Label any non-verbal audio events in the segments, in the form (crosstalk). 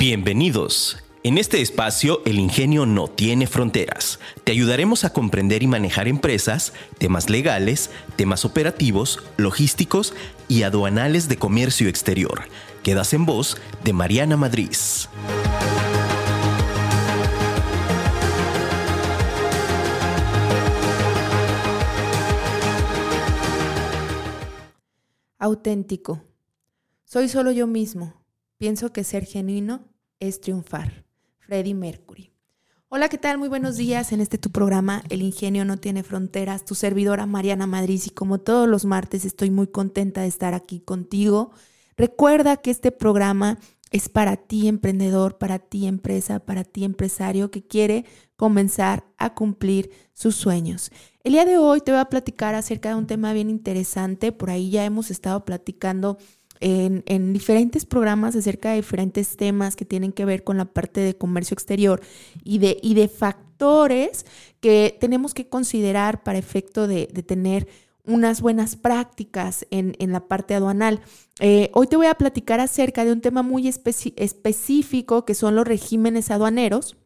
Bienvenidos. En este espacio, el ingenio no tiene fronteras. Te ayudaremos a comprender y manejar empresas, temas legales, temas operativos, logísticos y aduanales de comercio exterior. Quedas en voz de Mariana Madrid. Auténtico. Soy solo yo mismo. Pienso que ser genuino es triunfar. Freddie Mercury. Hola, ¿qué tal? Muy buenos días en este tu programa El Ingenio no tiene fronteras. Tu servidora Mariana Madrid y como todos los martes estoy muy contenta de estar aquí contigo. Recuerda que este programa es para ti emprendedor, para ti empresa, para ti empresario que quiere comenzar a cumplir sus sueños. El día de hoy te voy a platicar acerca de un tema bien interesante. Por ahí ya hemos estado platicando en, diferentes programas acerca de diferentes temas que tienen que ver con la parte de comercio exterior y de, y de factores que tenemos que considerar para efecto de, tener unas buenas prácticas en, la parte aduanal. Eh, hoy te voy a platicar acerca de un tema muy específico que son los regímenes aduaneros.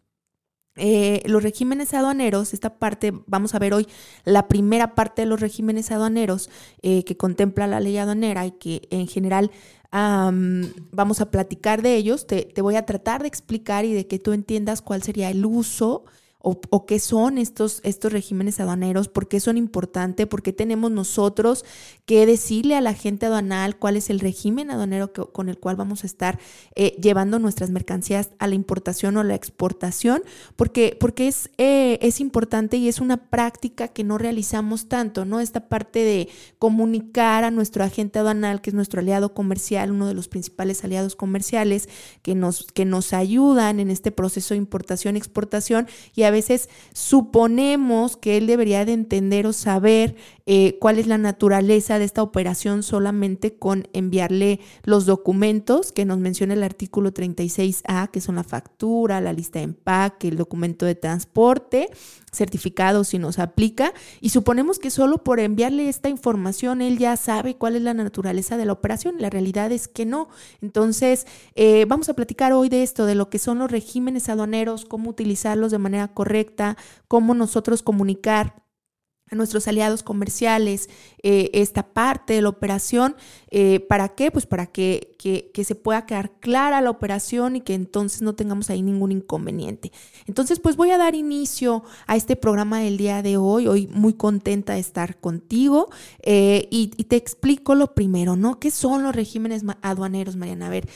Eh, los regímenes aduaneros, esta parte, vamos a ver hoy la primera parte de los regímenes aduaneros eh, que contempla la ley aduanera y que en general vamos a platicar de ellos. Te, te, voy a tratar de explicar y de que tú entiendas cuál sería el uso o, qué son estos, estos regímenes aduaneros, por qué son importantes, por qué tenemos nosotros que decirle a la gente aduanal cuál es el régimen aduanero con el cual vamos a estar eh, llevando nuestras mercancías a la importación o a la exportación, porque, porque es, eh, es importante y es una práctica que no realizamos tanto, ¿no? Esta parte de comunicar a nuestro agente aduanal, que es nuestro aliado comercial, uno de los principales aliados comerciales que nos, que nos ayudan en este proceso de importación-exportación y a veces suponemos que él debería de entender o saber eh, cuál es la naturaleza de esta operación solamente con enviarle los documentos que nos menciona el artículo 36A, que son la factura, la lista de empaque, el documento de transporte, certificado si nos aplica, y suponemos que solo por enviarle esta información él ya sabe cuál es la naturaleza de la operación. La realidad es que no. Entonces, eh, vamos a platicar hoy de esto, de lo que son los regímenes aduaneros, cómo utilizarlos de manera correcta, cómo nosotros comunicar a nuestros aliados comerciales eh, esta parte de la operación. Eh, ¿Para qué? Pues para que, que, se pueda quedar clara la operación y que entonces no tengamos ahí ningún inconveniente. Entonces, pues voy a dar inicio a este programa del día de hoy. Hoy muy contenta de estar contigo eh, y, te explico lo primero, ¿no? ¿Qué son los regímenes aduaneros, Mariana? A ver,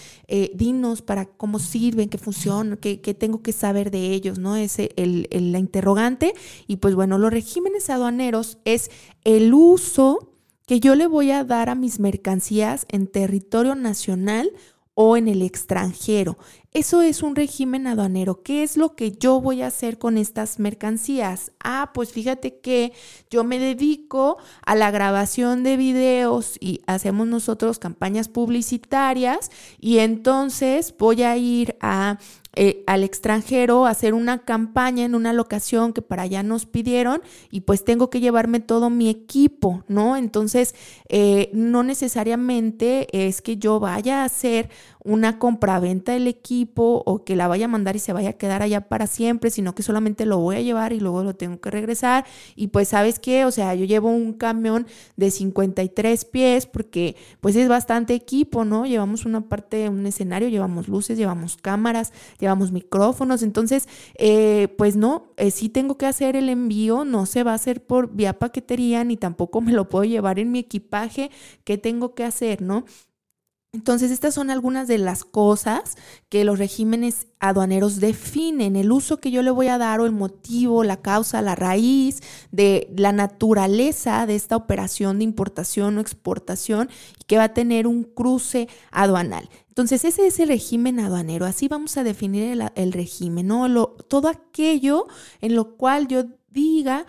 dinos para cómo sirven, qué funcionan, qué, tengo que saber de ellos, ¿no? Es el, la interrogante. Y pues bueno, los regímenes aduaneros es el uso que yo le voy a dar a mis mercancías en territorio nacional o en el extranjero. Eso es un régimen aduanero. ¿Qué es lo que yo voy a hacer con estas mercancías? Ah, pues fíjate que yo me dedico a la grabación de videos y hacemos nosotros campañas publicitarias y entonces voy a ir a eh, al extranjero hacer una campaña en una locación que para allá nos pidieron y pues tengo que llevarme todo mi equipo, ¿no? Entonces, eh, no necesariamente es que yo vaya a hacer una compraventa del equipo o que la vaya a mandar y se vaya a quedar allá para siempre, sino que solamente lo voy a llevar y luego lo tengo que regresar. Y pues, ¿sabes qué? O sea, yo llevo un camión de 53 pies porque pues es bastante equipo, ¿no? Llevamos una parte, un escenario, llevamos luces, llevamos cámaras, llevamos micrófonos. Entonces, eh, pues no, eh, sí tengo que hacer el envío, no se va a hacer por vía paquetería ni tampoco me lo puedo llevar en mi equipaje. ¿Qué tengo que hacer, no? Entonces, estas son algunas de las cosas que los regímenes aduaneros definen, el uso que yo le voy a dar o el motivo, la causa, la raíz de la naturaleza de esta operación de importación o exportación y que va a tener un cruce aduanal. Entonces, ese es el régimen aduanero. Así vamos a definir el, régimen, ¿no? todo aquello en lo cual yo diga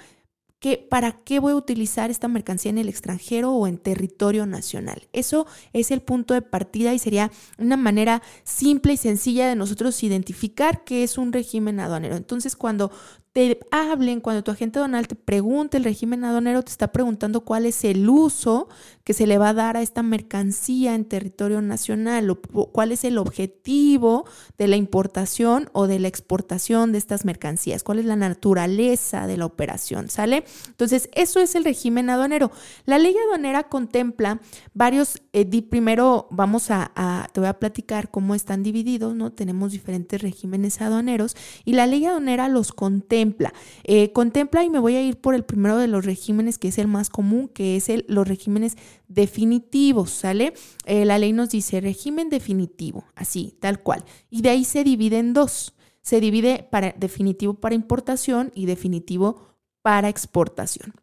para qué voy a utilizar esta mercancía en el extranjero o en territorio nacional. Eso es el punto de partida y sería una manera simple y sencilla de nosotros identificar qué es un régimen aduanero. Entonces, cuando te hablen, cuando tu agente aduanal te pregunte el régimen aduanero, te está preguntando cuál es el uso que se le va a dar a esta mercancía en territorio nacional o cuál es el objetivo de la importación o de la exportación de estas mercancías, cuál es la naturaleza de la operación, ¿sale? Entonces, eso es el régimen aduanero. La ley aduanera contempla varios, eh, primero vamos a, te voy a platicar cómo están divididos, ¿no? Tenemos diferentes regímenes aduaneros y la ley aduanera los contempla. Eh, contempla y me voy a ir por el primero de los regímenes que es el más común, que es el, los regímenes definitivos, ¿sale? Eh, la ley nos dice régimen definitivo, así, tal cual. Y de ahí se divide en dos. Se divide para definitivo para importación y definitivo para exportación.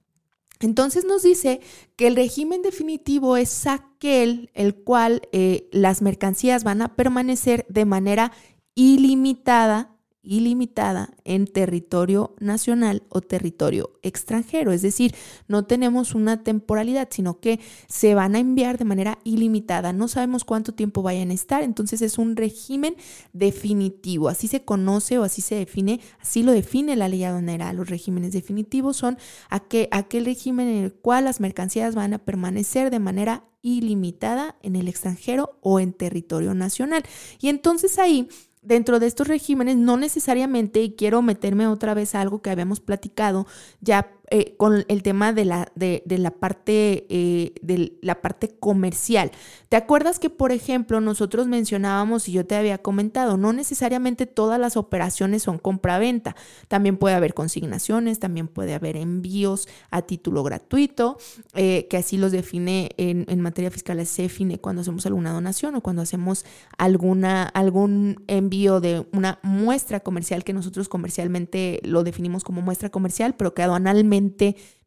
Entonces nos dice que el régimen definitivo es aquel el cual eh, las mercancías van a permanecer de manera ilimitada ilimitada en territorio nacional o territorio extranjero. Es decir, no tenemos una temporalidad, sino que se van a enviar de manera ilimitada. No sabemos cuánto tiempo vayan a estar, entonces es un régimen definitivo. Así se conoce o así se define, así lo define la ley aduanera. Los regímenes definitivos son aquel, aquel régimen en el cual las mercancías van a permanecer de manera ilimitada en el extranjero o en territorio nacional. Y entonces ahí dentro de estos regímenes no necesariamente, y quiero meterme otra vez a algo que habíamos platicado ya eh, con el tema de la, de, la parte, eh, de la parte comercial. ¿Te acuerdas que, por ejemplo, nosotros mencionábamos y yo te había comentado, no necesariamente todas las operaciones son compra-venta. También puede haber consignaciones, también puede haber envíos a título gratuito, eh, que así los define en, en, materia fiscal, se define cuando hacemos alguna donación o cuando hacemos alguna, algún envío de una muestra comercial que nosotros comercialmente lo definimos como muestra comercial, pero que aduanalmente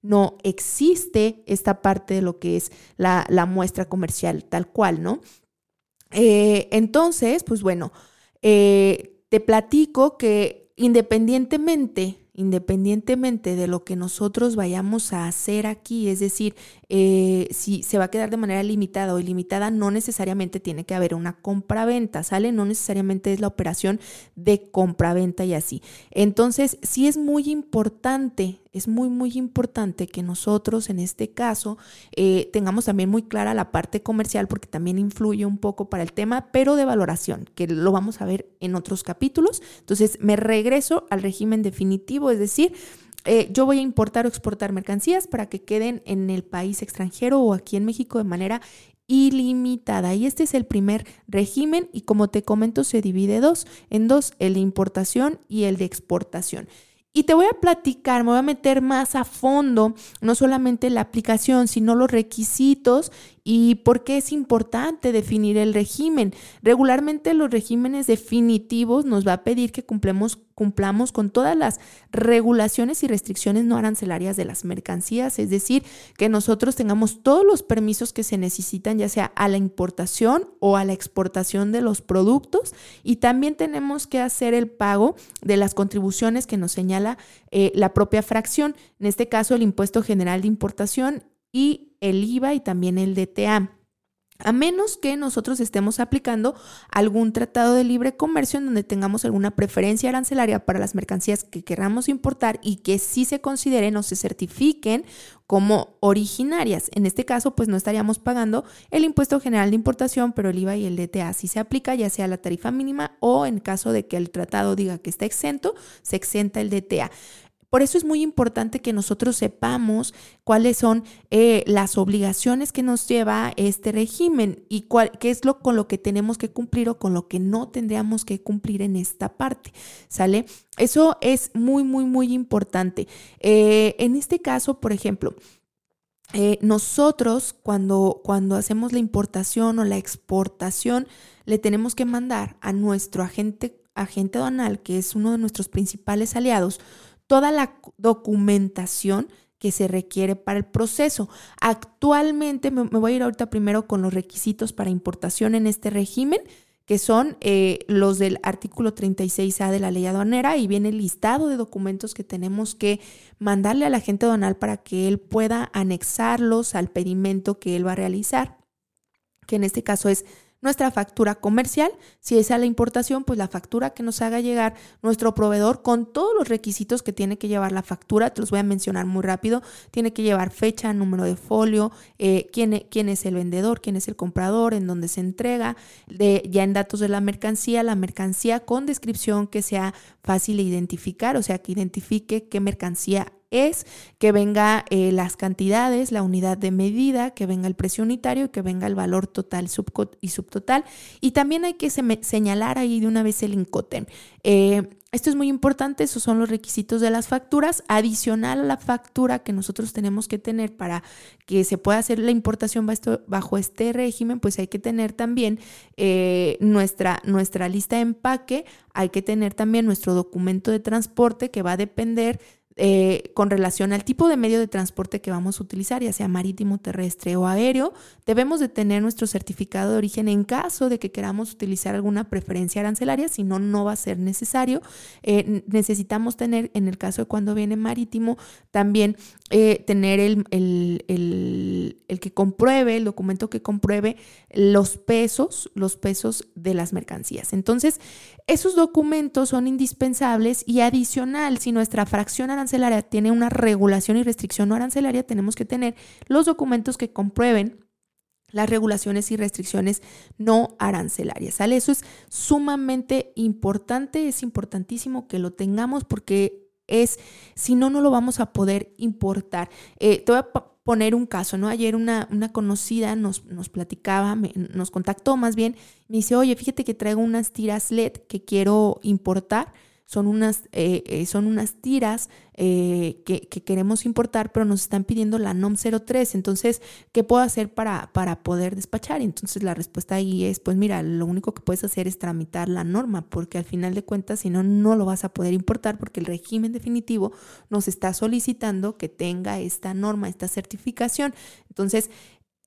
no existe esta parte de lo que es la, muestra comercial tal cual, ¿no? Eh, entonces, pues bueno, eh, te platico que independientemente independientemente de lo que nosotros vayamos a hacer aquí, es decir, eh, si se va a quedar de manera limitada o ilimitada, no necesariamente tiene que haber una compra-venta, ¿sale? No necesariamente es la operación de compra-venta y así. Entonces, sí es muy importante, es muy, muy importante que nosotros en este caso eh, tengamos también muy clara la parte comercial porque también influye un poco para el tema, pero de valoración, que lo vamos a ver en otros capítulos. Entonces, me regreso al régimen definitivo es decir, eh, yo voy a importar o exportar mercancías para que queden en el país extranjero o aquí en México de manera ilimitada. Y este es el primer régimen y como te comento se divide dos, en dos, el de importación y el de exportación. Y te voy a platicar, me voy a meter más a fondo, no solamente la aplicación, sino los requisitos y por qué es importante definir el régimen. Regularmente los regímenes definitivos nos va a pedir que cumplamos, cumplamos con todas las regulaciones y restricciones no arancelarias de las mercancías, es decir, que nosotros tengamos todos los permisos que se necesitan, ya sea a la importación o a la exportación de los productos, y también tenemos que hacer el pago de las contribuciones que nos señala eh, la propia fracción, en este caso el impuesto general de importación y el IVA y también el DTA. A menos que nosotros estemos aplicando algún tratado de libre comercio en donde tengamos alguna preferencia arancelaria para las mercancías que queramos importar y que sí se consideren o se certifiquen como originarias. En este caso, pues no estaríamos pagando el impuesto general de importación, pero el IVA y el DTA sí se aplica, ya sea la tarifa mínima o en caso de que el tratado diga que está exento, se exenta el DTA. Por eso es muy importante que nosotros sepamos cuáles son eh, las obligaciones que nos lleva este régimen y cuál, qué es lo con lo que tenemos que cumplir o con lo que no tendríamos que cumplir en esta parte. ¿Sale? Eso es muy, muy, muy importante. Eh, en este caso, por ejemplo, eh, nosotros cuando, cuando hacemos la importación o la exportación, le tenemos que mandar a nuestro agente, agente aduanal, que es uno de nuestros principales aliados, toda la documentación que se requiere para el proceso. Actualmente, me, voy a ir ahorita primero con los requisitos para importación en este régimen, que son eh, los del artículo 36A de la ley aduanera y viene el listado de documentos que tenemos que mandarle al agente aduanal para que él pueda anexarlos al pedimento que él va a realizar, que en este caso es nuestra factura comercial. Si es a la importación, pues la factura que nos haga llegar nuestro proveedor con todos los requisitos que tiene que llevar la factura. Te los voy a mencionar muy rápido. Tiene que llevar fecha, número de folio, eh, quién, e, quién, es el vendedor, quién es el comprador, en dónde se entrega, ya en datos de la mercancía, la mercancía con descripción que sea fácil de identificar, o sea, que identifique qué mercancía es que venga eh, las cantidades, la unidad de medida, que venga el precio unitario que venga el valor total y subtotal. Y también hay que señalar ahí de una vez el INCOTEM. Eh, esto es muy importante, esos son los requisitos de las facturas. Adicional a la factura que nosotros tenemos que tener para que se pueda hacer la importación bajo este régimen, pues hay que tener también eh, nuestra, nuestra lista de empaque, hay que tener también nuestro documento de transporte que va a depender eh, con relación al tipo de medio de transporte que vamos a utilizar, ya sea marítimo, terrestre o aéreo, debemos de tener nuestro certificado de origen en caso de que queramos utilizar alguna preferencia arancelaria, si no, no va a ser necesario. Eh, necesitamos tener, en el caso de cuando viene marítimo, también eh, tener el, el, que compruebe, el documento que compruebe los pesos, los pesos de las mercancías. Entonces, esos documentos son indispensables y adicional, si nuestra fracción arancelaria arancelaria tiene una regulación y restricción no arancelaria, tenemos que tener los documentos que comprueben las regulaciones y restricciones no arancelarias. ¿sale? Eso es sumamente importante, es importantísimo que lo tengamos porque es, si no, no lo vamos a poder importar. Eh, te voy a poner un caso, ¿no? Ayer una, una conocida nos, nos platicaba, nos contactó más bien, me dice, oye, fíjate que traigo unas tiras LED que quiero importar son unas, eh, eh, son unas tiras eh, que, queremos importar, pero nos están pidiendo la NOM 03. Entonces, ¿qué puedo hacer para, para poder despachar? Entonces, la respuesta ahí es, pues mira, lo único que puedes hacer es tramitar la norma, porque al final de cuentas, si no, no lo vas a poder importar, porque el régimen definitivo nos está solicitando que tenga esta norma, esta certificación. Entonces,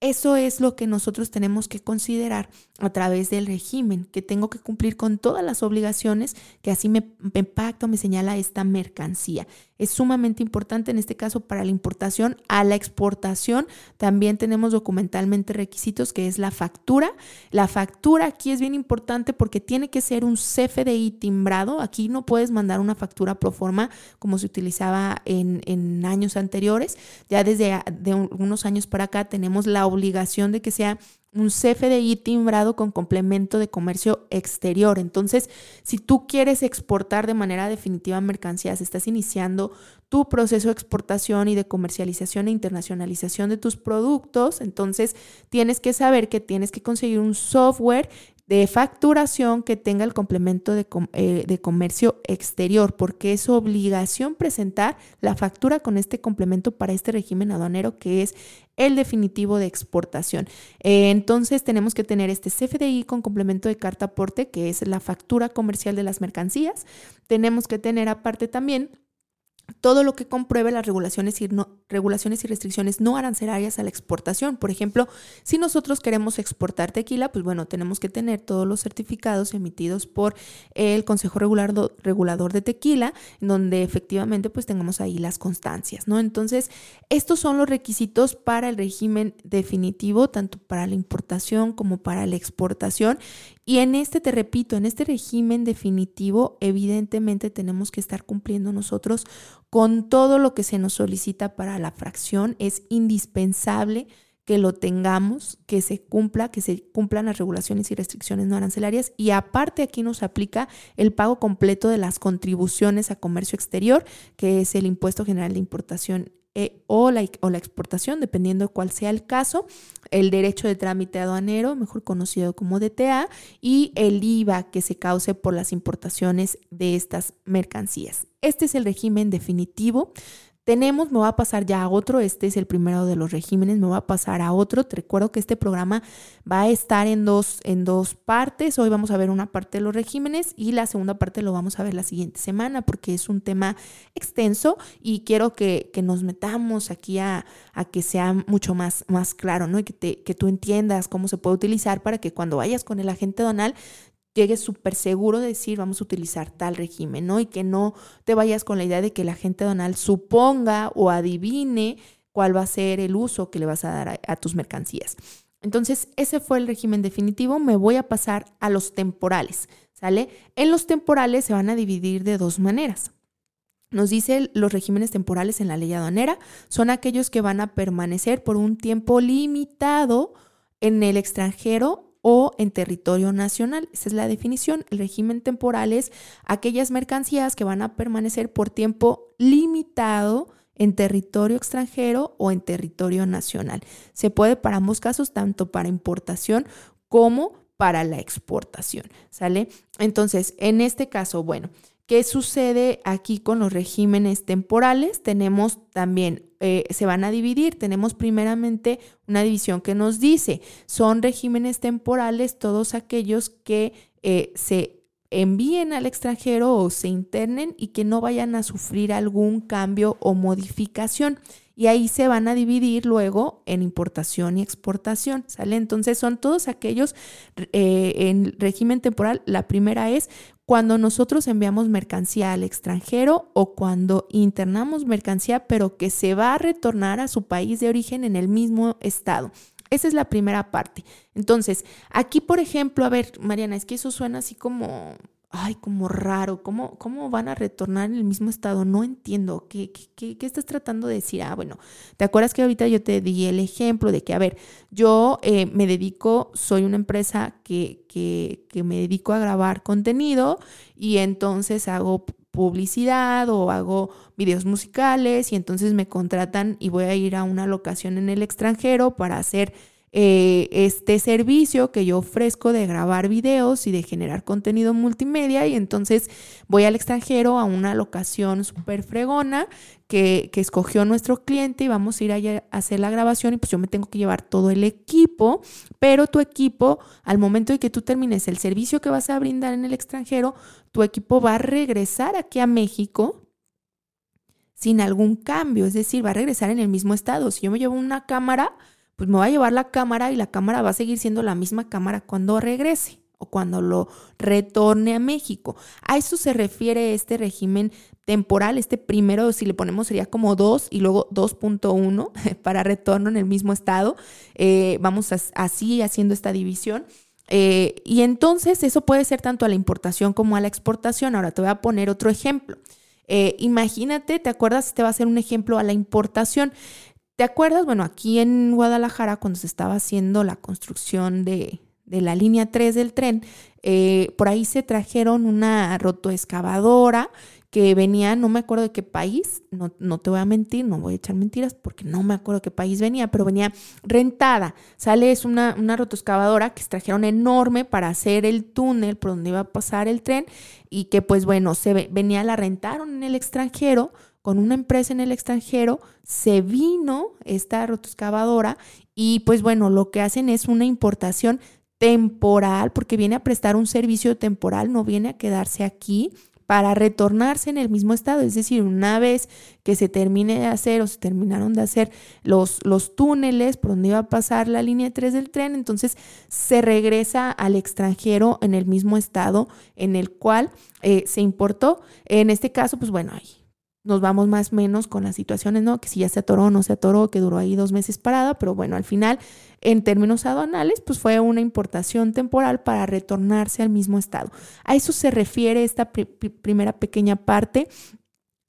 eso es lo que nosotros tenemos que considerar a través del régimen, que tengo que cumplir con todas las obligaciones que así me, me impacta me señala esta mercancía es sumamente importante en este caso para la importación. A la exportación también tenemos documentalmente requisitos que es la factura. La factura aquí es bien importante porque tiene que ser un CFDI timbrado. Aquí no puedes mandar una factura pro forma como se utilizaba en, en años anteriores. Ya desde de unos años para acá tenemos la obligación de que sea un CFDI timbrado con complemento de comercio exterior. Entonces, si tú quieres exportar de manera definitiva mercancías, estás iniciando tu proceso de exportación y de comercialización e internacionalización de tus productos, entonces tienes que saber que tienes que conseguir un software de facturación que tenga el complemento de, eh, de, comercio exterior, porque es obligación presentar la factura con este complemento para este régimen aduanero que es el definitivo de exportación. Eh, entonces tenemos que tener este CFDI con complemento de carta aporte, que es la factura comercial de las mercancías. Tenemos que tener aparte también todo lo que compruebe las regulaciones y, regulaciones y restricciones no arancelarias a la exportación. Por ejemplo, si nosotros queremos exportar tequila, pues bueno, tenemos que tener todos los certificados emitidos por el Consejo Regulador, Regulador de Tequila, donde efectivamente pues tengamos ahí las constancias, ¿no? Entonces, estos son los requisitos para el régimen definitivo, tanto para la importación como para la exportación. Y en este, te repito, en este régimen definitivo, evidentemente tenemos que estar cumpliendo nosotros con todo lo que se nos solicita para la fracción. Es indispensable que lo tengamos, que se cumpla, que se cumplan las regulaciones y restricciones no arancelarias. Y aparte aquí nos aplica el pago completo de las contribuciones a comercio exterior, que es el impuesto general de importación eh, o, la, o la exportación, dependiendo de cuál sea el caso, el derecho de trámite aduanero, mejor conocido como DTA, y el IVA que se cause por las importaciones de estas mercancías. Este es el régimen definitivo tenemos, me voy a pasar ya a otro, este es el primero de los regímenes, me voy a pasar a otro. Te recuerdo que este programa va a estar en dos, en dos partes. Hoy vamos a ver una parte de los regímenes y la segunda parte lo vamos a ver la siguiente semana porque es un tema extenso y quiero que, nos metamos aquí a, a, que sea mucho más, más claro, ¿no? Y que, te, que tú entiendas cómo se puede utilizar para que cuando vayas con el agente donal llegues súper seguro de decir vamos a utilizar tal régimen, ¿no? Y que no te vayas con la idea de que la gente donal suponga o adivine cuál va a ser el uso que le vas a dar a, tus mercancías. Entonces, ese fue el régimen definitivo. Me voy a pasar a los temporales, ¿sale? En los temporales se van a dividir de dos maneras. Nos dice los regímenes temporales en la ley aduanera son aquellos que van a permanecer por un tiempo limitado en el extranjero o en territorio nacional. Esa es la definición. El régimen temporal es aquellas mercancías que van a permanecer por tiempo limitado en territorio extranjero o en territorio nacional. Se puede para ambos casos, tanto para importación como para la exportación, ¿sale? Entonces, en este caso, bueno, ¿Qué sucede aquí con los regímenes temporales? Tenemos también, eh, se van a dividir. Tenemos primeramente una división que nos dice, son regímenes temporales todos aquellos que eh, se envíen al extranjero o se internen y que no vayan a sufrir algún cambio o modificación. Y ahí se van a dividir luego en importación y exportación, ¿sale? Entonces son todos aquellos eh, en régimen temporal. La primera es cuando nosotros enviamos mercancía al extranjero o cuando internamos mercancía pero que se va a retornar a su país de origen en el mismo estado. Esa es la primera parte. Entonces, aquí, por ejemplo, a ver, Mariana, es que eso suena así como ay, como raro, ¿cómo, cómo van a retornar en el mismo estado? No entiendo, ¿Qué, ¿Qué, qué, estás tratando de decir? Ah, bueno, ¿te acuerdas que ahorita yo te di el ejemplo de que, a ver, yo eh, me dedico, soy una empresa que, que, que me dedico a grabar contenido y entonces hago publicidad o hago videos musicales y entonces me contratan y voy a ir a una locación en el extranjero para hacer eh, este servicio que yo ofrezco de grabar videos y de generar contenido multimedia y entonces voy al extranjero a una locación súper fregona que, que, escogió nuestro cliente y vamos a ir allá a hacer la grabación y pues yo me tengo que llevar todo el equipo, pero tu equipo al momento de que tú termines el servicio que vas a brindar en el extranjero, tu equipo va a regresar aquí a México sin algún cambio, es decir, va a regresar en el mismo estado. Si yo me llevo una cámara, pues me va a llevar la cámara y la cámara va a seguir siendo la misma cámara cuando regrese o cuando lo retorne a México. A eso se refiere este régimen temporal. Este primero, si le ponemos, sería como 2 y luego 2.1 (laughs) para retorno en el mismo estado. Eh, vamos así haciendo esta división. Eh, y entonces eso puede ser tanto a la importación como a la exportación. Ahora te voy a poner otro ejemplo. Eh, imagínate, ¿te acuerdas? Este va a ser un ejemplo a la importación. ¿Te acuerdas? Bueno, aquí en Guadalajara, cuando se estaba haciendo la construcción de, la línea 3 del tren, eh, por ahí se trajeron una rotoexcavadora que venía, no me acuerdo de qué país, no, no, te voy a mentir, no voy a echar mentiras porque no me acuerdo de qué país venía, pero venía rentada. Sale, es una, una rotoexcavadora que se trajeron enorme para hacer el túnel por donde iba a pasar el tren y que pues bueno, se venía, la rentaron en el extranjero con una empresa en el extranjero, se vino esta rotoscavadora y pues bueno, lo que hacen es una importación temporal, porque viene a prestar un servicio temporal, no viene a quedarse aquí para retornarse en el mismo estado. Es decir, una vez que se termine de hacer o se terminaron de hacer los, los túneles por donde iba a pasar la línea 3 del tren, entonces se regresa al extranjero en el mismo estado en el cual eh, se importó. En este caso, pues bueno, ahí nos vamos más o menos con las situaciones, ¿no? Que si ya se atoró o no se atoró, que duró ahí dos meses parada, pero bueno, al final, en términos aduanales, pues fue una importación temporal para retornarse al mismo estado. A eso se refiere esta primera pequeña parte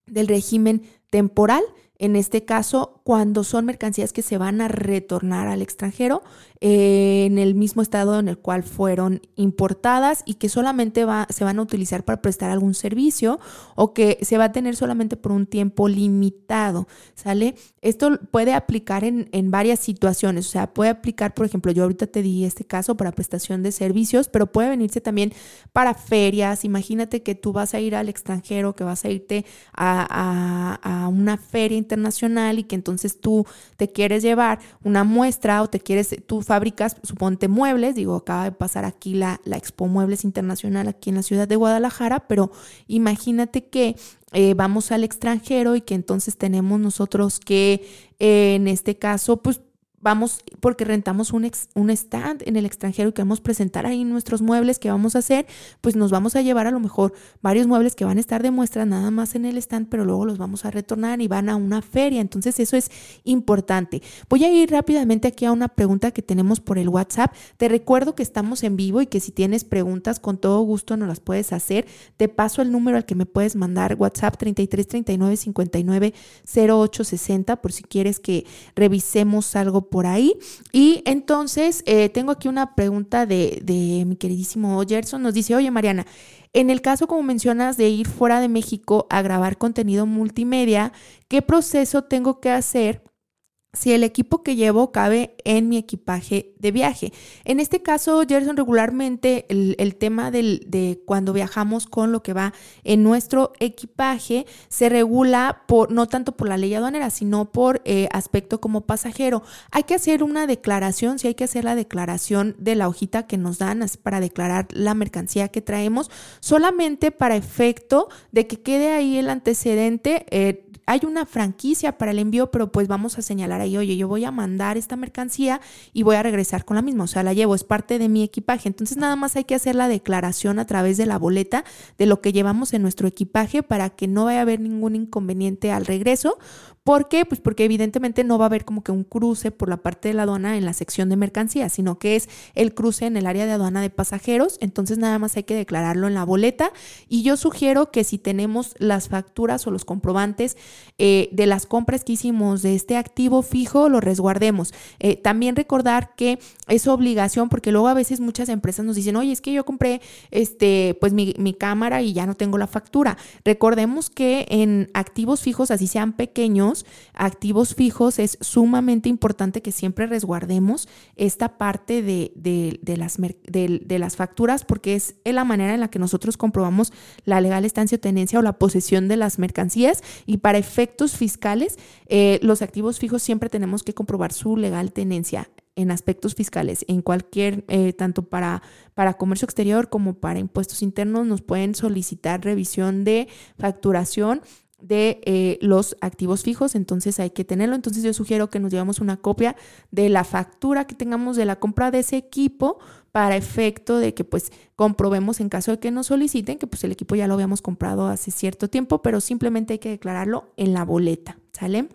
del régimen temporal. En este caso, cuando son mercancías que se van a retornar al extranjero, eh, en el mismo estado en el cual fueron importadas y que solamente va, se van a utilizar para prestar algún servicio o que se va a tener solamente por un tiempo limitado, ¿sale? Esto puede aplicar en, en varias situaciones, o sea, puede aplicar, por ejemplo, yo ahorita te di este caso para prestación de servicios, pero puede venirse también para ferias. Imagínate que tú vas a ir al extranjero, que vas a irte a, a, a una feria internacional y que entonces tú te quieres llevar una muestra o te quieres, tú fábricas, suponte muebles, digo, acaba de pasar aquí la, la Expo Muebles Internacional aquí en la ciudad de Guadalajara, pero imagínate que eh, vamos al extranjero y que entonces tenemos nosotros que, eh, en este caso, pues vamos porque rentamos un, un stand en el extranjero y queremos presentar ahí nuestros muebles que vamos a hacer, pues nos vamos a llevar a lo mejor varios muebles que van a estar de muestra nada más en el stand, pero luego los vamos a retornar y van a una feria. Entonces eso es importante. Voy a ir rápidamente aquí a una pregunta que tenemos por el WhatsApp. Te recuerdo que estamos en vivo y que si tienes preguntas con todo gusto nos las puedes hacer. Te paso el número al que me puedes mandar WhatsApp 33 39 59 08 60 por si quieres que revisemos algo por ahí. Y entonces eh, tengo aquí una pregunta de, de mi queridísimo Gerson. Nos dice, oye Mariana, en el caso, como mencionas, de ir fuera de México a grabar contenido multimedia, ¿qué proceso tengo que hacer si el equipo que llevo cabe en mi equipaje de viaje. En este caso, Gerson, regularmente el, tema de cuando viajamos con lo que va en nuestro equipaje se regula por no tanto por la ley aduanera, sino por eh, aspecto como pasajero. Hay que hacer una declaración, si hay que hacer la declaración de la hojita que nos dan para declarar la mercancía que traemos, solamente para efecto de que quede ahí el antecedente. Eh, hay una franquicia para el envío, pero pues vamos a señalar ahí, oye, yo voy a mandar esta mercancía y voy a regresar con la misma, o sea, la llevo, es parte de mi equipaje. Entonces nada más hay que hacer la declaración a través de la boleta de lo que llevamos en nuestro equipaje para que no vaya a haber ningún inconveniente al regreso ¿Por qué? Pues porque evidentemente no va a haber como que un cruce por la parte de la aduana en la sección de mercancías, sino que es el cruce en el área de aduana de pasajeros. Entonces nada más hay que declararlo en la boleta. Y yo sugiero que si tenemos las facturas o los comprobantes eh, de las compras que hicimos de este activo fijo, lo resguardemos. Eh, también recordar que es obligación, porque luego a veces muchas empresas nos dicen, oye, es que yo compré este, pues mi, mi cámara y ya no tengo la factura. Recordemos que en activos fijos, así sean pequeños, activos fijos, es sumamente importante que siempre resguardemos esta parte de, las, de, las facturas porque es la manera en la que nosotros comprobamos la legal estancia o tenencia o la posesión de las mercancías. Y para efectos fiscales, eh, los activos fijos siempre tenemos que comprobar su legal tenencia en aspectos fiscales, en cualquier, eh, tanto para, para comercio exterior como para impuestos internos, nos pueden solicitar revisión de facturación de eh, los activos fijos, entonces hay que tenerlo. Entonces yo sugiero que nos llevamos una copia de la factura que tengamos de la compra de ese equipo para efecto de que pues comprobemos en caso de que nos soliciten que pues el equipo ya lo habíamos comprado hace cierto tiempo, pero simplemente hay que declararlo en la boleta, ¿sale?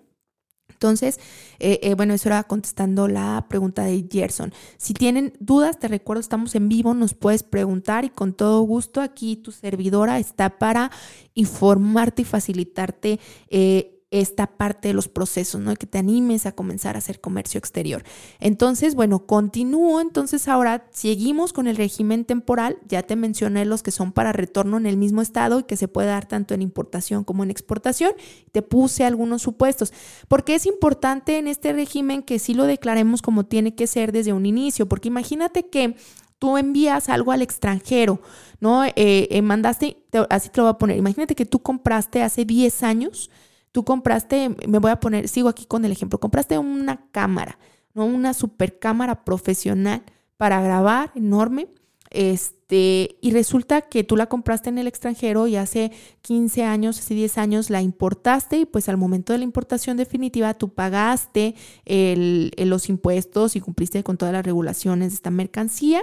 Entonces, eh, eh, bueno, eso era contestando la pregunta de Gerson. Si tienen dudas, te recuerdo, estamos en vivo, nos puedes preguntar y con todo gusto aquí tu servidora está para informarte y facilitarte eh, esta parte de los procesos, ¿no? Que te animes a comenzar a hacer comercio exterior. Entonces, bueno, continúo. Entonces, ahora seguimos con el régimen temporal. Ya te mencioné los que son para retorno en el mismo estado y que se puede dar tanto en importación como en exportación. Te puse algunos supuestos. Porque es importante en este régimen que sí lo declaremos como tiene que ser desde un inicio. Porque imagínate que tú envías algo al extranjero, ¿no? Eh, eh, mandaste, así te lo voy a poner. Imagínate que tú compraste hace 10 años Tú compraste, me voy a poner, sigo aquí con el ejemplo, compraste una cámara, ¿no? Una super cámara profesional para grabar, enorme. Este, y resulta que tú la compraste en el extranjero y hace 15 años, hace 10 años la importaste y pues al momento de la importación definitiva tú pagaste los impuestos y cumpliste con todas las regulaciones de esta mercancía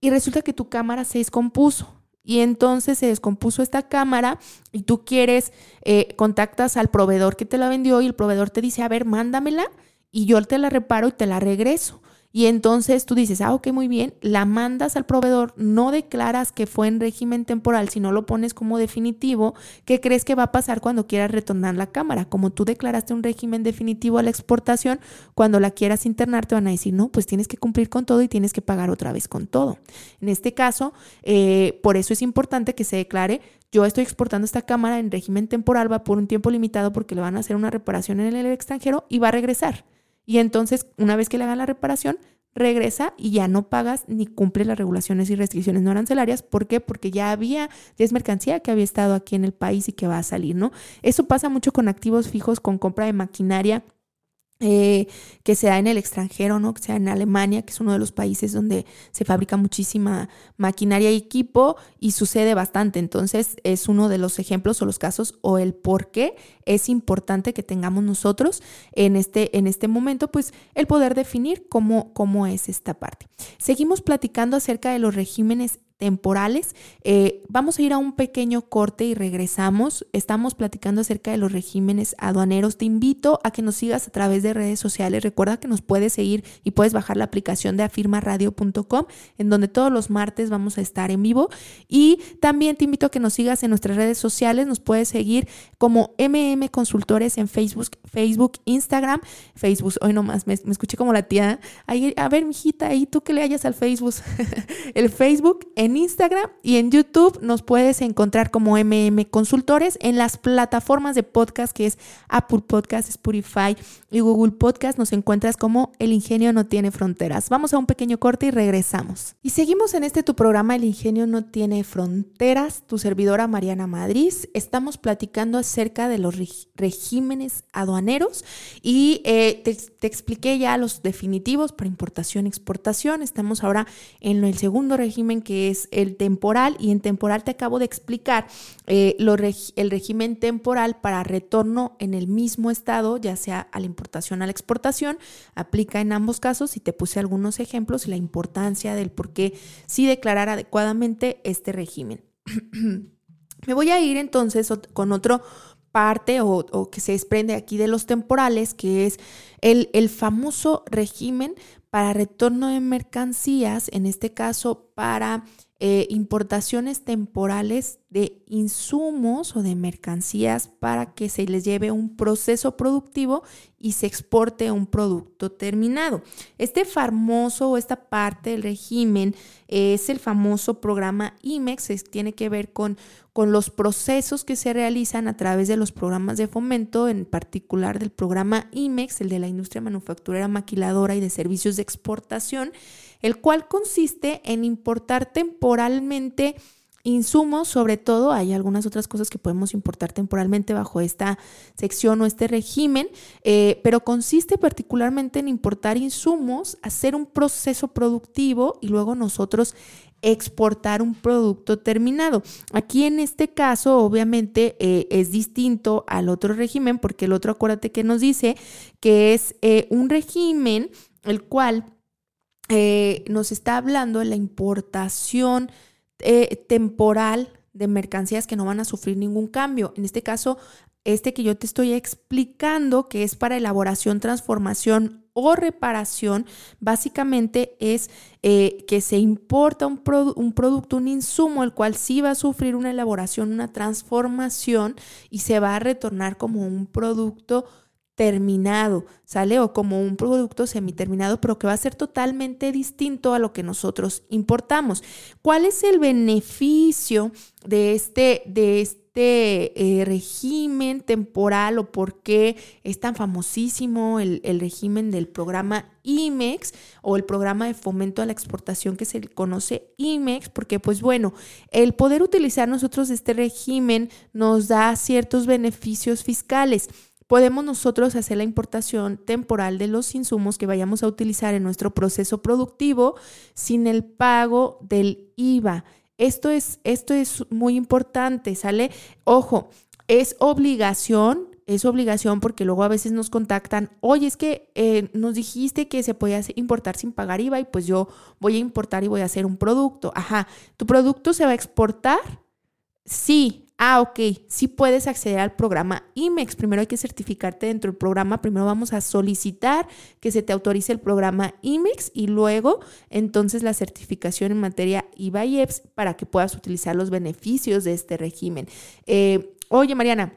y resulta que tu cámara se descompuso y entonces se descompuso esta cámara y tú quieres, eh, contactas al proveedor que te la vendió y el proveedor te dice, a ver, mándamela y yo te la reparo y te la regreso. Y entonces tú dices, ah, ok, muy bien, la mandas al proveedor, no declaras que fue en régimen temporal, sino lo pones como definitivo, ¿qué crees que va a pasar cuando quieras retornar la cámara? Como tú declaraste un régimen definitivo a la exportación, cuando la quieras internar te van a decir, no, pues tienes que cumplir con todo y tienes que pagar otra vez con todo. En este caso, eh, por eso es importante que se declare yo estoy exportando esta cámara en régimen temporal, va por un tiempo limitado porque le van a hacer una reparación en el extranjero y va a regresar. Y entonces, una vez que le hagan la reparación, regresa y ya no pagas ni cumple las regulaciones y restricciones no arancelarias. ¿Por qué? Porque ya había, ya es mercancía que había estado aquí en el país y que va a salir, ¿no? Eso pasa mucho con activos fijos, con compra de maquinaria eh, que sea en el extranjero, ¿no? Que sea en Alemania, que es uno de los países donde se fabrica muchísima maquinaria y equipo y sucede bastante. Entonces, es uno de los ejemplos o los casos o el por qué es importante que tengamos nosotros en este, en este momento, pues el poder definir cómo, cómo es esta parte. Seguimos platicando acerca de los regímenes temporales. Eh, vamos a ir a un pequeño corte y regresamos. Estamos platicando acerca de los regímenes aduaneros. Te invito a que nos sigas a través de redes sociales. Recuerda que nos puedes seguir y puedes bajar la aplicación de afirmaradio.com, en donde todos los martes vamos a estar en vivo. Y también te invito a que nos sigas en nuestras redes sociales. Nos puedes seguir como MM Consultores en Facebook, Facebook, Instagram, Facebook. Hoy nomás me, me escuché como la tía. Ahí, a ver, mijita, ahí tú que le hayas al Facebook. (laughs) el Facebook Instagram y en YouTube nos puedes encontrar como MM Consultores en las plataformas de podcast que es Apple Podcast, Spotify y Google Podcast. Nos encuentras como El Ingenio no tiene fronteras. Vamos a un pequeño corte y regresamos. Y seguimos en este tu programa El Ingenio no tiene fronteras. Tu servidora Mariana Madrid. Estamos platicando acerca de los regímenes aduaneros y eh, te, te expliqué ya los definitivos para importación exportación. Estamos ahora en el segundo régimen que es el temporal y en temporal te acabo de explicar eh, el régimen temporal para retorno en el mismo estado, ya sea a la importación a la exportación, aplica en ambos casos y te puse algunos ejemplos y la importancia del por qué sí declarar adecuadamente este régimen. (clears throat) Me voy a ir entonces con otro parte o, que se desprende aquí de los temporales, que es el famoso régimen para retorno de mercancías, en este caso para eh, importaciones temporales de insumos o de mercancías para que se les lleve un proceso productivo y se exporte un producto terminado. Este famoso o esta parte del régimen es el famoso programa IMEX, tiene que ver con, con los procesos que se realizan a través de los programas de fomento, en particular del programa IMEX, el de la industria manufacturera maquiladora y de servicios de exportación el cual consiste en importar temporalmente insumos, sobre todo hay algunas otras cosas que podemos importar temporalmente bajo esta sección o este régimen, eh, pero consiste particularmente en importar insumos, hacer un proceso productivo y luego nosotros exportar un producto terminado. Aquí en este caso, obviamente, eh, es distinto al otro régimen, porque el otro, acuérdate que nos dice que es eh, un régimen el cual nos está hablando de la importación eh, temporal de mercancías que no van a sufrir ningún cambio. En este caso, este que yo te estoy explicando, que es para elaboración, transformación o reparación, básicamente es eh, que se importa un, un, producto, un insumo, el cual sí va a sufrir una elaboración, una transformación y se va a retornar como un producto terminado, ¿sale? O como un producto semiterminado, pero que va a ser totalmente distinto a lo que nosotros importamos. ¿Cuál es el beneficio de este, de este eh, régimen temporal o por qué es tan famosísimo el, el, régimen del programa IMEX o el programa de fomento a la exportación que se conoce IMEX? Porque pues bueno, el poder utilizar nosotros este régimen nos da ciertos beneficios fiscales podemos nosotros hacer la importación temporal de los insumos que vayamos a utilizar en nuestro proceso productivo sin el pago del IVA. Esto es, esto es muy importante, ¿sale? Ojo, es obligación, es obligación porque luego a veces nos contactan, oye, es que eh, nos dijiste que se podía importar sin pagar IVA y pues yo voy a importar y voy a hacer un producto. Ajá, ¿tu producto se va a exportar? Sí, Ah, ok, sí puedes acceder al programa IMEX. Primero hay que certificarte dentro del programa. Primero vamos a solicitar que se te autorice el programa IMEX y luego entonces la certificación en materia IVA y EPS para que puedas utilizar los beneficios de este régimen. Eh, oye, Mariana,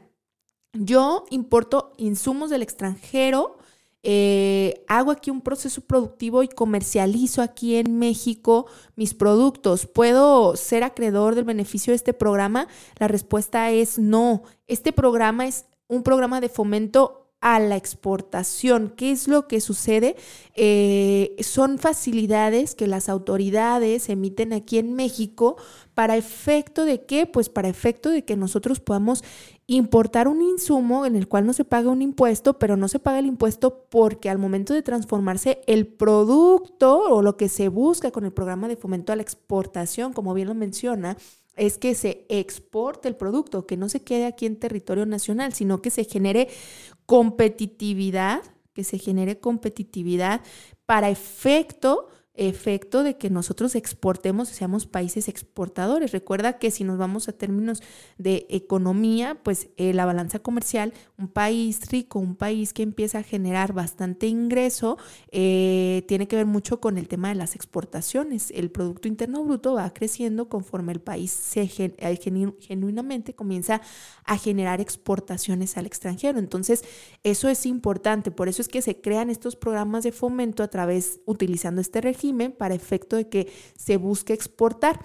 yo importo insumos del extranjero eh, hago aquí un proceso productivo y comercializo aquí en México mis productos. ¿Puedo ser acreedor del beneficio de este programa? La respuesta es no. Este programa es un programa de fomento a la exportación. ¿Qué es lo que sucede? Eh, son facilidades que las autoridades emiten aquí en México para efecto de qué? Pues para efecto de que nosotros podamos importar un insumo en el cual no se paga un impuesto, pero no se paga el impuesto porque al momento de transformarse el producto o lo que se busca con el programa de fomento a la exportación, como bien lo menciona, es que se exporte el producto, que no se quede aquí en territorio nacional, sino que se genere competitividad, que se genere competitividad para efecto efecto de que nosotros exportemos seamos países exportadores. Recuerda que si nos vamos a términos de economía, pues eh, la balanza comercial, un país rico, un país que empieza a generar bastante ingreso, eh, tiene que ver mucho con el tema de las exportaciones. El Producto Interno Bruto va creciendo conforme el país se eh, genuinamente comienza a generar exportaciones al extranjero. Entonces, eso es importante. Por eso es que se crean estos programas de fomento a través, utilizando este para efecto de que se busque exportar.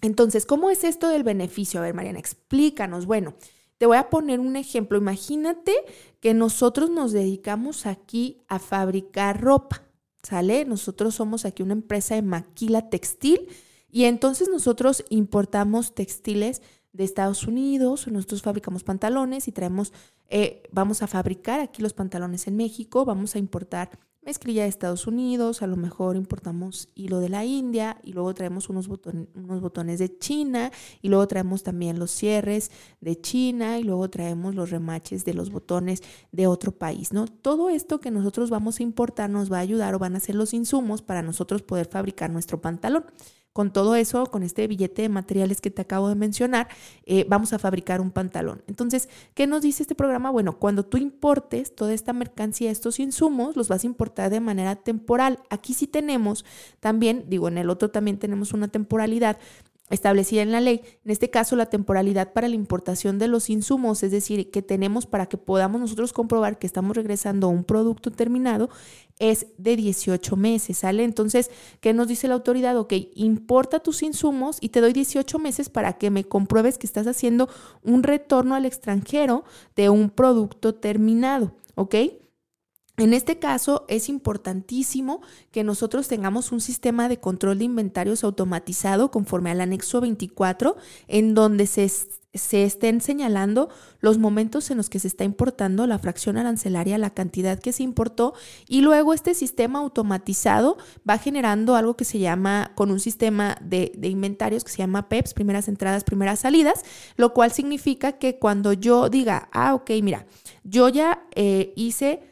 Entonces, ¿cómo es esto del beneficio? A ver, Mariana, explícanos. Bueno, te voy a poner un ejemplo. Imagínate que nosotros nos dedicamos aquí a fabricar ropa, ¿sale? Nosotros somos aquí una empresa de maquila textil y entonces nosotros importamos textiles de Estados Unidos, nosotros fabricamos pantalones y traemos, eh, vamos a fabricar aquí los pantalones en México, vamos a importar mezclilla de Estados Unidos, a lo mejor importamos hilo de la India y luego traemos unos, botones de China y luego traemos también los cierres de China y luego traemos los remaches de los botones de otro país, ¿no? Todo esto que nosotros vamos a importar nos va a ayudar o van a ser los insumos para nosotros poder fabricar nuestro pantalón. Con todo eso, con este billete de materiales que te acabo de mencionar, eh, vamos a fabricar un pantalón. Entonces, ¿qué nos dice este programa? Bueno, cuando tú importes toda esta mercancía, estos insumos, los vas a importar de manera temporal. Aquí sí tenemos también, digo, en el otro también tenemos una temporalidad, establecida en la ley, en este caso la temporalidad para la importación de los insumos, es decir, que tenemos para que podamos nosotros comprobar que estamos regresando a un producto terminado, es de 18 meses, ¿sale? Entonces, ¿qué nos dice la autoridad? Ok, importa tus insumos y te doy 18 meses para que me compruebes que estás haciendo un retorno al extranjero de un producto terminado, ¿ok? En este caso es importantísimo que nosotros tengamos un sistema de control de inventarios automatizado conforme al anexo 24, en donde se, se, estén señalando los momentos en los que se está importando la fracción arancelaria, la cantidad que se importó, y luego este sistema automatizado va generando algo que se llama, con un sistema de, inventarios que se llama PEPS, primeras entradas, primeras salidas, lo cual significa que cuando yo diga, ah, ok, mira, yo ya eh, hice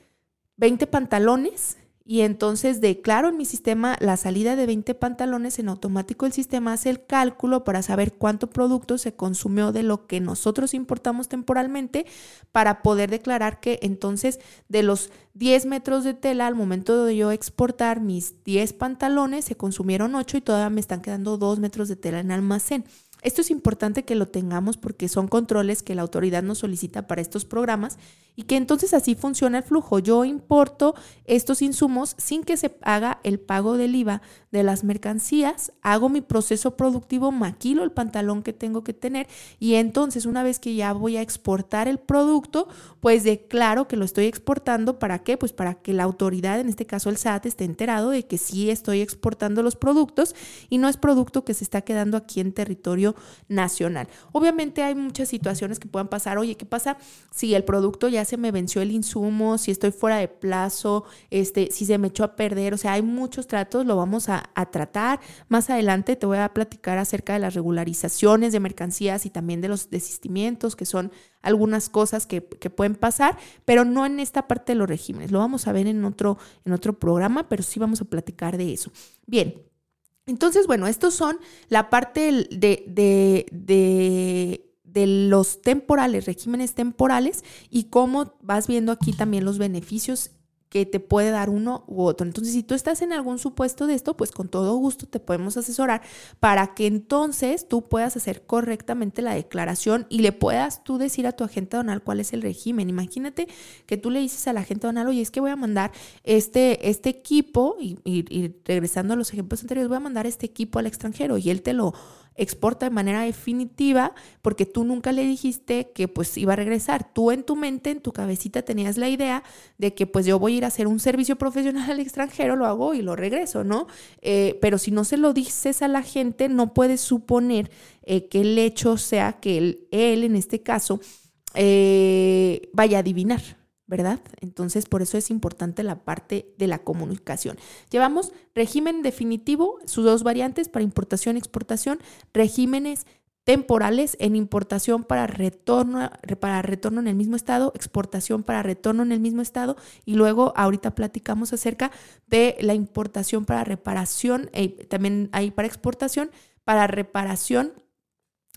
20 pantalones y entonces declaro en mi sistema la salida de 20 pantalones, en automático el sistema hace el cálculo para saber cuánto producto se consumió de lo que nosotros importamos temporalmente para poder declarar que entonces de los 10 metros de tela al momento de yo exportar mis 10 pantalones se consumieron 8 y todavía me están quedando 2 metros de tela en almacén. Esto es importante que lo tengamos porque son controles que la autoridad nos solicita para estos programas y que entonces así funciona el flujo. Yo importo estos insumos sin que se haga el pago del IVA de las mercancías, hago mi proceso productivo, maquilo el pantalón que tengo que tener y entonces una vez que ya voy a exportar el producto, pues declaro que lo estoy exportando. ¿Para qué? Pues para que la autoridad, en este caso el SAT, esté enterado de que sí estoy exportando los productos y no es producto que se está quedando aquí en territorio nacional. Obviamente hay muchas situaciones que puedan pasar. Oye, ¿qué pasa si el producto ya se me venció el insumo, si estoy fuera de plazo, este, si se me echó a perder? O sea, hay muchos tratos, lo vamos a, tratar. Más adelante te voy a platicar acerca de las regularizaciones de mercancías y también de los desistimientos, que son algunas cosas que, pueden pasar, pero no en esta parte de los regímenes. Lo vamos a ver en otro, en otro programa, pero sí vamos a platicar de eso. Bien, entonces, bueno, estos son la parte de, de, de, los temporales, regímenes temporales, y cómo vas viendo aquí también los beneficios que te puede dar uno u otro. Entonces, si tú estás en algún supuesto de esto, pues con todo gusto te podemos asesorar para que entonces tú puedas hacer correctamente la declaración y le puedas tú decir a tu agente donal cuál es el régimen. Imagínate que tú le dices a la agente donal, oye, es que voy a mandar este, este equipo, y, y regresando a los ejemplos anteriores, voy a mandar este equipo al extranjero y él te lo exporta de manera definitiva porque tú nunca le dijiste que pues iba a regresar. Tú en tu mente, en tu cabecita tenías la idea de que pues yo voy a ir a hacer un servicio profesional al extranjero, lo hago y lo regreso, ¿no? Eh, pero si no se lo dices a la gente, no puedes suponer eh, que el hecho sea que él, en este caso, eh, vaya a adivinar, ¿verdad? Entonces, por eso es importante la parte de la comunicación. Llevamos régimen definitivo, sus dos variantes para importación y exportación, regímenes temporales en importación para retorno, para retorno en el mismo estado, exportación para retorno en el mismo estado y luego ahorita platicamos acerca de la importación para reparación, eh, también hay para exportación, para reparación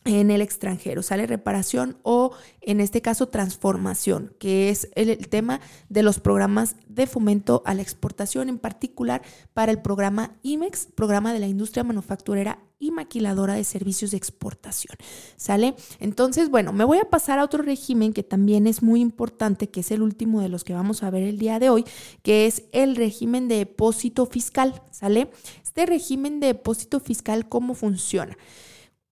en el extranjero, sale reparación o en este caso transformación, que es el, tema de los programas de fomento a la exportación, en particular para el programa IMEX, programa de la industria manufacturera y maquiladora de servicios de exportación. ¿Sale? Entonces, bueno, me voy a pasar a otro régimen que también es muy importante, que es el último de los que vamos a ver el día de hoy, que es el régimen de depósito fiscal. ¿Sale? Este régimen de depósito fiscal, ¿cómo funciona?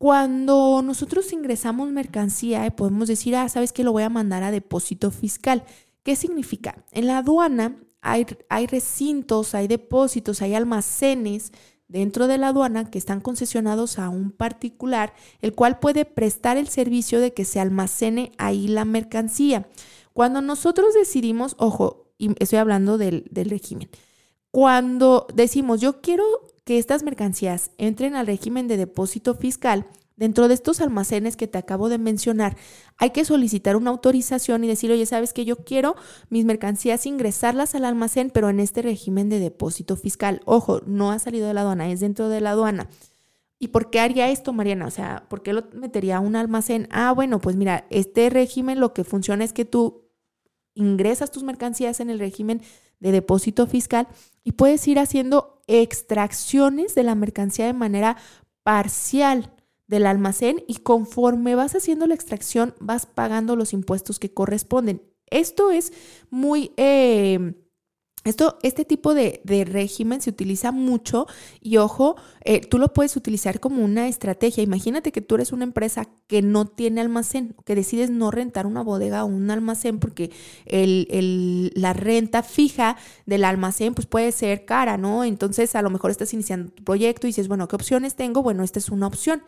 Cuando nosotros ingresamos mercancía, podemos decir, ah, sabes que lo voy a mandar a depósito fiscal. ¿Qué significa? En la aduana hay, hay recintos, hay depósitos, hay almacenes dentro de la aduana que están concesionados a un particular, el cual puede prestar el servicio de que se almacene ahí la mercancía. Cuando nosotros decidimos, ojo, y estoy hablando del, del régimen, cuando decimos yo quiero que estas mercancías entren al régimen de depósito fiscal, dentro de estos almacenes que te acabo de mencionar, hay que solicitar una autorización y decir, oye, sabes que yo quiero mis mercancías ingresarlas al almacén, pero en este régimen de depósito fiscal. Ojo, no ha salido de la aduana, es dentro de la aduana. ¿Y por qué haría esto, Mariana? O sea, ¿por qué lo metería a un almacén? Ah, bueno, pues mira, este régimen lo que funciona es que tú ingresas tus mercancías en el régimen de depósito fiscal y puedes ir haciendo extracciones de la mercancía de manera parcial del almacén y conforme vas haciendo la extracción vas pagando los impuestos que corresponden. Esto es muy... Eh, esto, este tipo de, régimen se utiliza mucho y ojo, eh, tú lo puedes utilizar como una estrategia. Imagínate que tú eres una empresa que no tiene almacén, que decides no rentar una bodega o un almacén porque el, la renta fija del almacén pues puede ser cara, ¿no? Entonces a lo mejor estás iniciando tu proyecto y dices, bueno, ¿qué opciones tengo? Bueno, esta es una opción.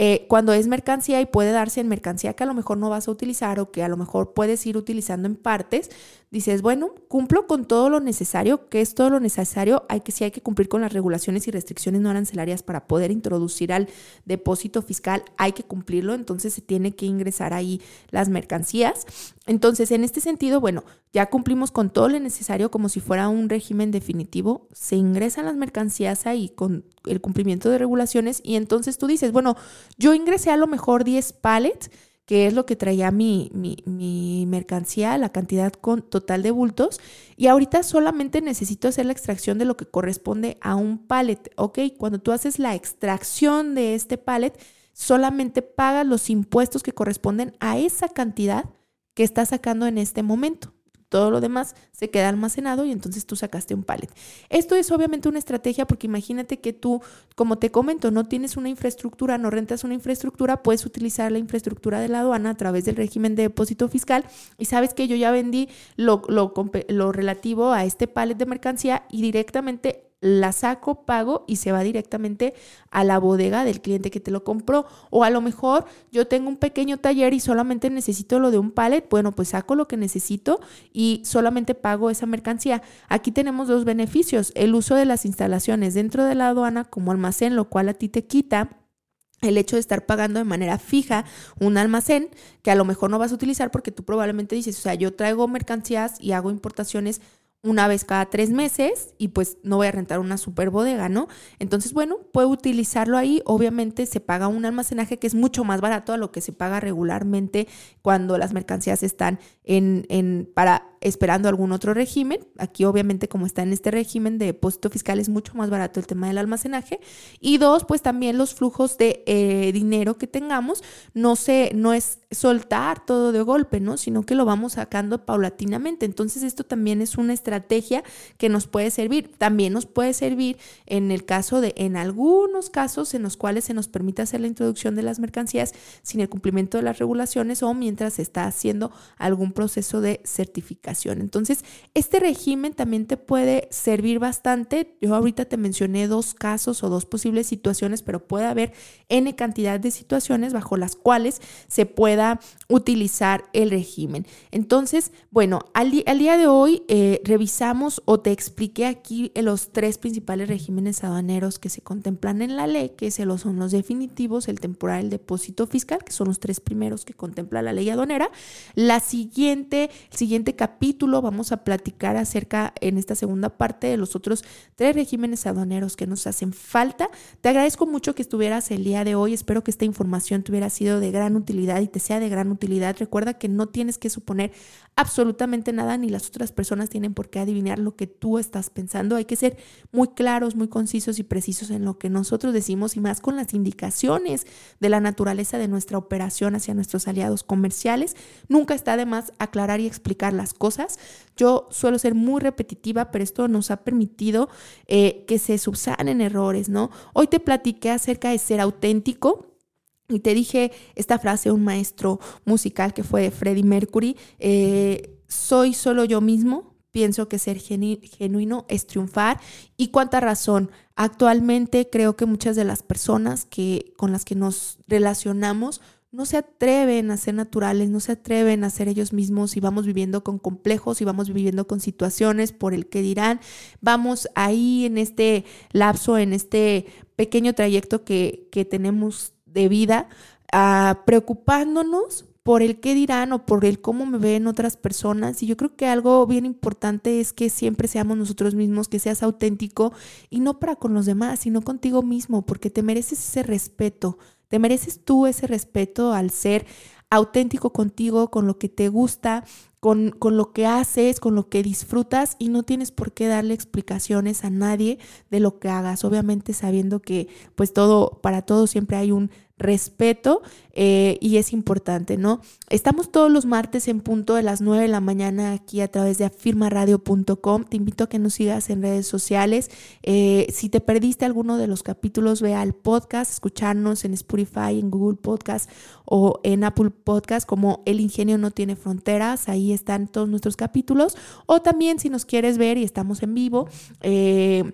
Eh, cuando es mercancía y puede darse en mercancía que a lo mejor no vas a utilizar o que a lo mejor puedes ir utilizando en partes, dices, bueno, cumplo con todo lo necesario, que es todo lo necesario, hay que sí hay que cumplir con las regulaciones y restricciones no arancelarias para poder introducir al depósito fiscal, hay que cumplirlo, entonces se tiene que ingresar ahí las mercancías. Entonces, en este sentido, bueno, ya cumplimos con todo lo necesario como si fuera un régimen definitivo, se ingresan las mercancías ahí con el cumplimiento de regulaciones y entonces tú dices, bueno, yo ingresé a lo mejor 10 pallets, que es lo que traía mi, mi, mercancía, la cantidad con, total de bultos, y ahorita solamente necesito hacer la extracción de lo que corresponde a un pallet, ¿ok? Cuando tú haces la extracción de este pallet, solamente pagas los impuestos que corresponden a esa cantidad que estás sacando en este momento. Todo lo demás se queda almacenado y entonces tú sacaste un pallet. Esto es obviamente una estrategia porque imagínate que tú, como te comento, no tienes una infraestructura, no rentas una infraestructura, puedes utilizar la infraestructura de la aduana a través del régimen de depósito fiscal y sabes que yo ya vendí lo, lo, lo relativo a este pallet de mercancía y directamente la saco, pago y se va directamente a la bodega del cliente que te lo compró. O a lo mejor yo tengo un pequeño taller y solamente necesito lo de un pallet. Bueno, pues saco lo que necesito y solamente pago esa mercancía. Aquí tenemos dos beneficios. El uso de las instalaciones dentro de la aduana como almacén, lo cual a ti te quita el hecho de estar pagando de manera fija un almacén que a lo mejor no vas a utilizar porque tú probablemente dices, o sea, yo traigo mercancías y hago importaciones una vez cada tres meses y pues no voy a rentar una super bodega, ¿no? Entonces, bueno, puedo utilizarlo ahí. Obviamente se paga un almacenaje que es mucho más barato a lo que se paga regularmente cuando las mercancías están en, en para esperando algún otro régimen. Aquí obviamente como está en este régimen de depósito fiscal es mucho más barato el tema del almacenaje. Y dos, pues también los flujos de eh, dinero que tengamos no, se, no es soltar todo de golpe, ¿no? Sino que lo vamos sacando paulatinamente. Entonces esto también es una estrategia que nos puede servir. También nos puede servir en el caso de, en algunos casos en los cuales se nos permite hacer la introducción de las mercancías sin el cumplimiento de las regulaciones o mientras se está haciendo algún proceso de certificación Entonces, este régimen también te puede servir bastante. Yo ahorita te mencioné dos casos o dos posibles situaciones, pero puede haber N cantidad de situaciones bajo las cuales se pueda utilizar el régimen. Entonces, bueno, al, día de hoy eh, revisamos o te expliqué aquí los tres principales regímenes aduaneros que se contemplan en la ley, que son los definitivos, el temporal, el depósito fiscal, que son los tres primeros que contempla la ley aduanera. La siguiente, el siguiente capítulo vamos a platicar acerca en esta segunda parte de los otros tres regímenes aduaneros que nos hacen falta. Te agradezco mucho que estuvieras el día de hoy. Espero que esta información te hubiera sido de gran utilidad y te sea de gran utilidad. Recuerda que no tienes que suponer absolutamente nada ni las otras personas tienen por qué adivinar lo que tú estás pensando. Hay que ser muy claros, muy concisos y precisos en lo que nosotros decimos y más con las indicaciones de la naturaleza de nuestra operación hacia nuestros aliados comerciales. Nunca está de más aclarar y explicar las cosas. Yo suelo ser muy repetitiva, pero esto nos ha permitido eh, que se subsanen errores, ¿no? Hoy te platiqué acerca de ser auténtico. Y te dije esta frase, un maestro musical que fue Freddie Mercury, eh, soy solo yo mismo, pienso que ser genuino es triunfar. ¿Y cuánta razón? Actualmente creo que muchas de las personas que, con las que nos relacionamos no se atreven a ser naturales, no se atreven a ser ellos mismos y vamos viviendo con complejos y vamos viviendo con situaciones por el que dirán. Vamos ahí en este lapso, en este pequeño trayecto que, que tenemos de vida, preocupándonos por el qué dirán o por el cómo me ven otras personas. Y yo creo que algo bien importante es que siempre seamos nosotros mismos, que seas auténtico y no para con los demás, sino contigo mismo, porque te mereces ese respeto, te mereces tú ese respeto al ser auténtico contigo, con lo que te gusta, con, con, lo que haces, con lo que disfrutas y no tienes por qué darle explicaciones a nadie de lo que hagas, obviamente sabiendo que pues todo, para todo siempre hay un respeto eh, y es importante, ¿no? Estamos todos los martes en punto de las 9 de la mañana aquí a través de afirmaradio.com. Te invito a que nos sigas en redes sociales. Eh, si te perdiste alguno de los capítulos, ve al podcast, escucharnos en Spotify, en Google Podcast o en Apple Podcast como El Ingenio no tiene fronteras. Ahí están todos nuestros capítulos. O también si nos quieres ver y estamos en vivo, eh,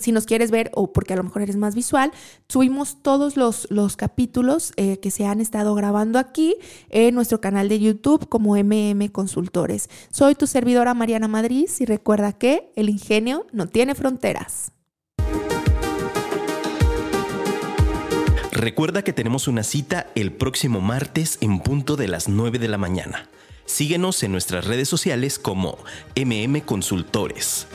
si nos quieres ver, o porque a lo mejor eres más visual, subimos todos los, los capítulos eh, que se han estado grabando aquí en nuestro canal de YouTube como MM Consultores. Soy tu servidora Mariana Madrid y recuerda que el ingenio no tiene fronteras. Recuerda que tenemos una cita el próximo martes en punto de las 9 de la mañana. Síguenos en nuestras redes sociales como MM Consultores.